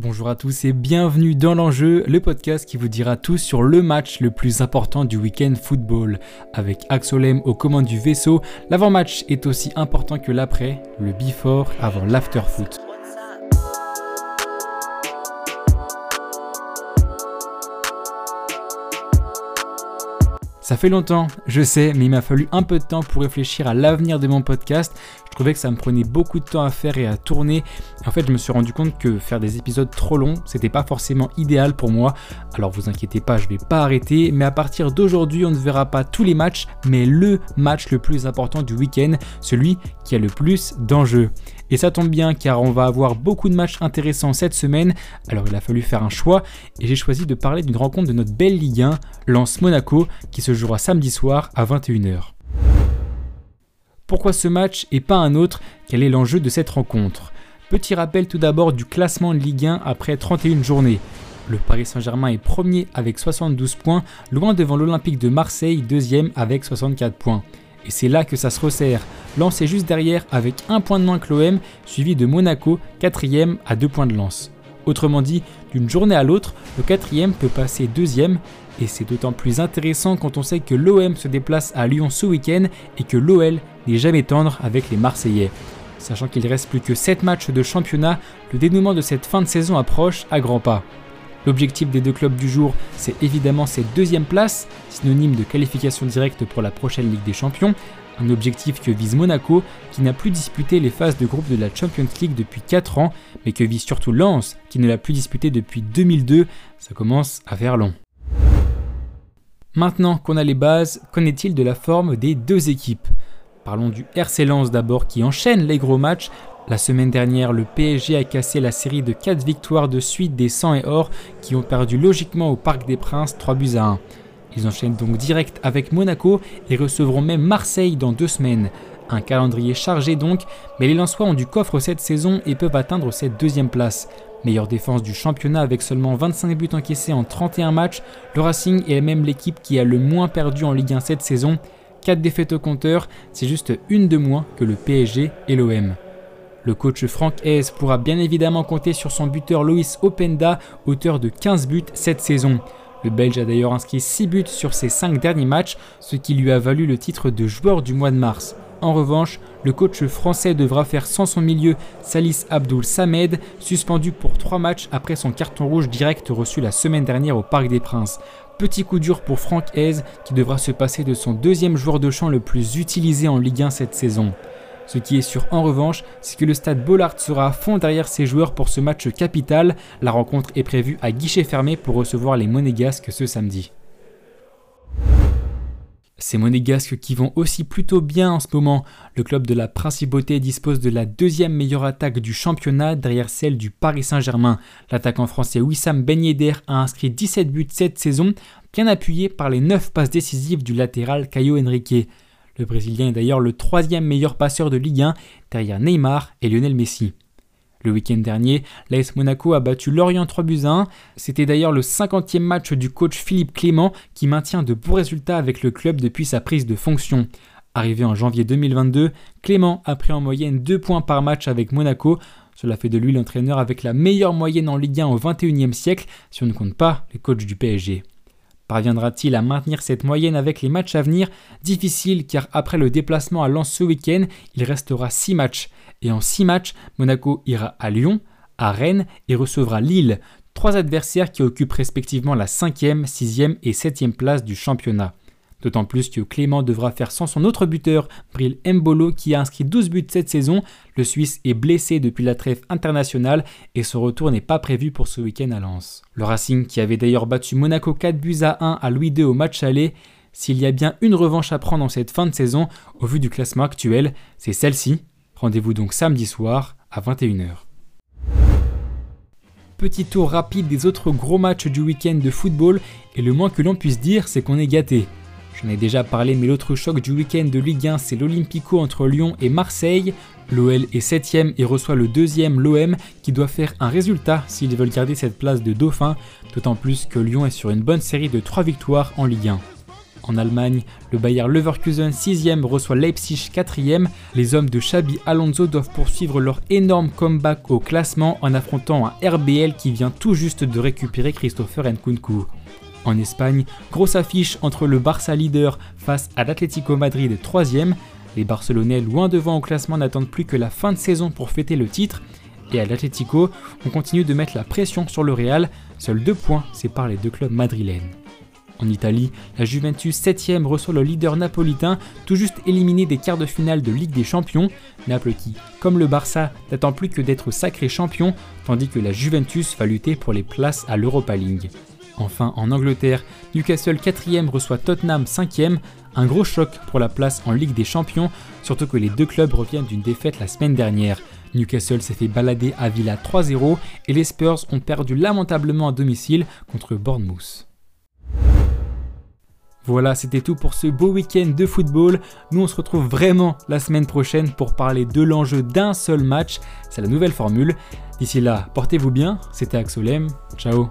Bonjour à tous et bienvenue dans l'enjeu, le podcast qui vous dira tout sur le match le plus important du week-end football. Avec Axolem aux commandes du vaisseau, l'avant-match est aussi important que l'après, le before avant l'after-foot. Ça fait longtemps, je sais, mais il m'a fallu un peu de temps pour réfléchir à l'avenir de mon podcast. Je trouvais que ça me prenait beaucoup de temps à faire et à tourner. en fait, je me suis rendu compte que faire des épisodes trop longs, c'était pas forcément idéal pour moi. Alors vous inquiétez pas, je vais pas arrêter, mais à partir d'aujourd'hui, on ne verra pas tous les matchs, mais le match le plus important du week-end, celui qui a le plus d'enjeux. Et ça tombe bien car on va avoir beaucoup de matchs intéressants cette semaine, alors il a fallu faire un choix et j'ai choisi de parler d'une rencontre de notre belle Ligue 1, Lance Monaco, qui se jouera samedi soir à 21h. Pourquoi ce match et pas un autre? Quel est l'enjeu de cette rencontre? Petit rappel tout d'abord du classement de Ligue 1 après 31 journées. Le Paris Saint-Germain est premier avec 72 points, loin devant l'Olympique de Marseille, deuxième avec 64 points. Et c'est là que ça se resserre. Lens est juste derrière avec un point de moins que l'OM, suivi de Monaco, quatrième à deux points de lance. Autrement dit, d'une journée à l'autre, le quatrième peut passer deuxième, et c'est d'autant plus intéressant quand on sait que l'OM se déplace à Lyon ce week-end et que l'OL n'est jamais tendre avec les Marseillais. Sachant qu'il reste plus que 7 matchs de championnat, le dénouement de cette fin de saison approche à grands pas. L'objectif des deux clubs du jour, c'est évidemment cette deuxième place, synonyme de qualification directe pour la prochaine Ligue des Champions, un objectif que vise Monaco, qui n'a plus disputé les phases de groupe de la Champions League depuis 4 ans, mais que vise surtout Lens, qui ne l'a plus disputé depuis 2002. Ça commence à faire long. Maintenant qu'on a les bases, qu'en est-il de la forme des deux équipes? Parlons du RC Lens d'abord qui enchaîne les gros matchs. La semaine dernière, le PSG a cassé la série de 4 victoires de suite des 100 et or qui ont perdu logiquement au Parc des Princes 3 buts à 1. Ils enchaînent donc direct avec Monaco et recevront même Marseille dans deux semaines. Un calendrier chargé donc, mais les Lensois ont du coffre cette saison et peuvent atteindre cette deuxième place. Meilleure défense du championnat avec seulement 25 buts encaissés en 31 matchs, le Racing est même l'équipe qui a le moins perdu en Ligue 1 cette saison. 4 défaites au compteur, c'est juste une de moins que le PSG et l'OM. Le coach Franck Hez pourra bien évidemment compter sur son buteur Loïs Openda, auteur de 15 buts cette saison. Le Belge a d'ailleurs inscrit 6 buts sur ses 5 derniers matchs, ce qui lui a valu le titre de joueur du mois de mars. En revanche, le coach français devra faire sans son milieu Salis Abdoul Samed, suspendu pour 3 matchs après son carton rouge direct reçu la semaine dernière au Parc des Princes. Petit coup dur pour Franck Hez qui devra se passer de son deuxième joueur de champ le plus utilisé en Ligue 1 cette saison. Ce qui est sûr en revanche, c'est que le stade Bollard sera à fond derrière ses joueurs pour ce match capital. La rencontre est prévue à guichet fermé pour recevoir les Monégasques ce samedi. Ces Monégasques qui vont aussi plutôt bien en ce moment. Le club de la Principauté dispose de la deuxième meilleure attaque du championnat derrière celle du Paris Saint-Germain. L'attaquant français Wissam Ben a inscrit 17 buts cette saison, bien appuyé par les 9 passes décisives du latéral Caio Henrique. Le Brésilien est d'ailleurs le troisième meilleur passeur de Ligue 1 derrière Neymar et Lionel Messi. Le week-end dernier, l'AS Monaco a battu Lorient 3 buts à 1. C'était d'ailleurs le 50e match du coach Philippe Clément qui maintient de beaux résultats avec le club depuis sa prise de fonction. Arrivé en janvier 2022, Clément a pris en moyenne 2 points par match avec Monaco. Cela fait de lui l'entraîneur avec la meilleure moyenne en Ligue 1 au 21e siècle si on ne compte pas les coachs du PSG. Parviendra-t-il à maintenir cette moyenne avec les matchs à venir? Difficile car après le déplacement à Lens ce week-end, il restera 6 matchs. Et en 6 matchs, Monaco ira à Lyon, à Rennes et recevra Lille, trois adversaires qui occupent respectivement la 5e, 6e et 7e place du championnat. D'autant plus que Clément devra faire sans son autre buteur, Bril Mbolo, qui a inscrit 12 buts cette saison. Le Suisse est blessé depuis la trêve internationale et son retour n'est pas prévu pour ce week-end à Lens. Le Racing, qui avait d'ailleurs battu Monaco 4 buts à 1 à Louis II au match aller, s'il y a bien une revanche à prendre en cette fin de saison, au vu du classement actuel, c'est celle-ci. Rendez-vous donc samedi soir à 21h. Petit tour rapide des autres gros matchs du week-end de football, et le moins que l'on puisse dire, c'est qu'on est gâté. J'en ai déjà parlé, mais l'autre choc du week-end de Ligue 1, c'est l'Olympico entre Lyon et Marseille. L'OL est 7ème et reçoit le deuxième l'OM qui doit faire un résultat s'ils veulent garder cette place de dauphin, d'autant plus que Lyon est sur une bonne série de 3 victoires en Ligue 1. En Allemagne, le Bayer Leverkusen 6e reçoit Leipzig 4e. Les hommes de Xabi Alonso doivent poursuivre leur énorme comeback au classement en affrontant un RBL qui vient tout juste de récupérer Christopher Nkunku. En Espagne, grosse affiche entre le Barça leader face à l'Atlético Madrid 3e. Les Barcelonais, loin devant au classement, n'attendent plus que la fin de saison pour fêter le titre. Et à l'Atlético, on continue de mettre la pression sur le Real. Seuls deux points séparent les deux clubs madrilènes. En Italie, la Juventus 7ème reçoit le leader napolitain, tout juste éliminé des quarts de finale de Ligue des Champions. Naples qui, comme le Barça, n'attend plus que d'être sacré champion, tandis que la Juventus va lutter pour les places à l'Europa League. Enfin, en Angleterre, Newcastle 4ème reçoit Tottenham 5ème, un gros choc pour la place en Ligue des Champions, surtout que les deux clubs reviennent d'une défaite la semaine dernière. Newcastle s'est fait balader à Villa 3-0 et les Spurs ont perdu lamentablement à domicile contre Bournemouth. Voilà, c'était tout pour ce beau week-end de football. Nous, on se retrouve vraiment la semaine prochaine pour parler de l'enjeu d'un seul match. C'est la nouvelle formule. D'ici là, portez-vous bien. C'était Axolem. Ciao